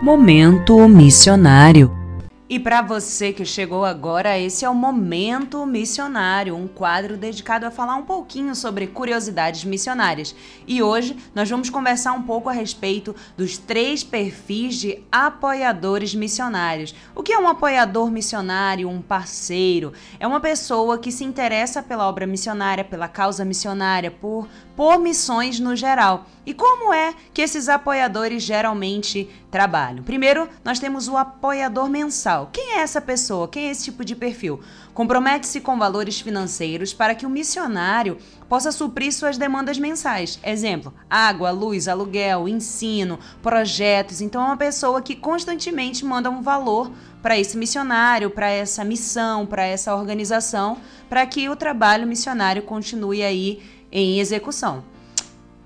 Momento Missionário. E para você que chegou agora, esse é o Momento Missionário, um quadro dedicado a falar um pouquinho sobre curiosidades missionárias. E hoje nós vamos conversar um pouco a respeito dos três perfis de apoiadores missionários. O que é um apoiador missionário, um parceiro? É uma pessoa que se interessa pela obra missionária, pela causa missionária, por, por missões no geral. E como é que esses apoiadores geralmente trabalham? Primeiro, nós temos o apoiador mensal. Quem é essa pessoa? Quem é esse tipo de perfil? Compromete-se com valores financeiros para que o missionário possa suprir suas demandas mensais. Exemplo: água, luz, aluguel, ensino, projetos. Então, é uma pessoa que constantemente manda um valor para esse missionário, para essa missão, para essa organização, para que o trabalho missionário continue aí em execução.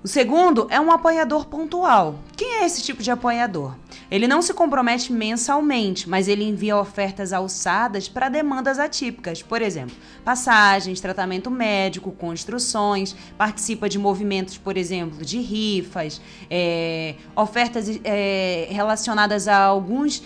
O segundo é um apoiador pontual. Quem é esse tipo de apoiador? Ele não se compromete mensalmente, mas ele envia ofertas alçadas para demandas atípicas, por exemplo, passagens, tratamento médico, construções, participa de movimentos, por exemplo, de rifas, é, ofertas é, relacionadas a alguns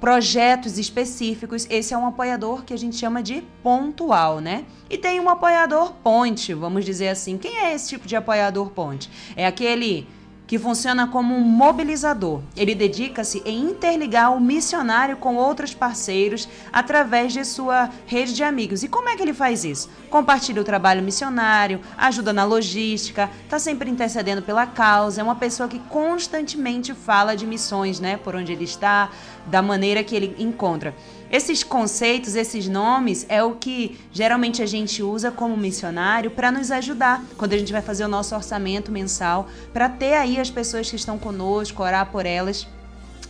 projetos específicos. Esse é um apoiador que a gente chama de pontual, né? E tem um apoiador ponte, vamos dizer assim. Quem é esse tipo de apoiador ponte? É aquele que funciona como um mobilizador. Ele dedica-se em interligar o missionário com outros parceiros através de sua rede de amigos. E como é que ele faz isso? Compartilha o trabalho missionário, ajuda na logística, está sempre intercedendo pela causa, é uma pessoa que constantemente fala de missões, né? Por onde ele está, da maneira que ele encontra. Esses conceitos, esses nomes, é o que geralmente a gente usa como missionário para nos ajudar quando a gente vai fazer o nosso orçamento mensal, para ter aí as pessoas que estão conosco, orar por elas.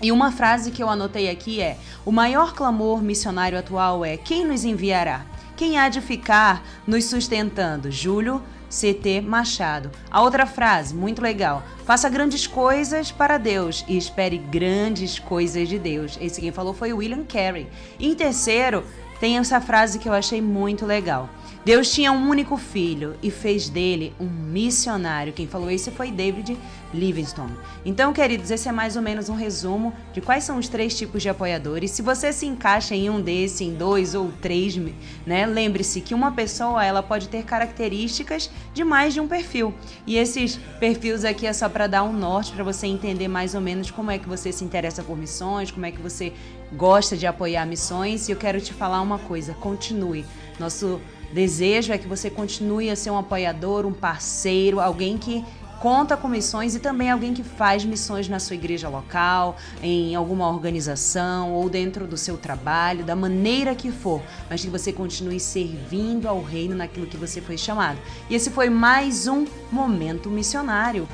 E uma frase que eu anotei aqui é: O maior clamor missionário atual é: Quem nos enviará? Quem há de ficar nos sustentando? Júlio CT Machado. A outra frase, muito legal. Faça grandes coisas para Deus e espere grandes coisas de Deus. Esse quem falou foi William Carey. Em terceiro, tem essa frase que eu achei muito legal. Deus tinha um único filho e fez dele um missionário. Quem falou isso foi David Livingstone. Então, queridos, esse é mais ou menos um resumo de quais são os três tipos de apoiadores. Se você se encaixa em um desses, em dois ou três, né, lembre-se que uma pessoa ela pode ter características de mais de um perfil. E esses perfis aqui é só para dar um norte para você entender mais ou menos como é que você se interessa por missões, como é que você gosta de apoiar missões. E eu quero te falar uma coisa: continue. Nosso desejo é que você continue a ser um apoiador, um parceiro, alguém que conta com missões e também alguém que faz missões na sua igreja local, em alguma organização ou dentro do seu trabalho, da maneira que for, mas que você continue servindo ao reino naquilo que você foi chamado. E esse foi mais um momento missionário.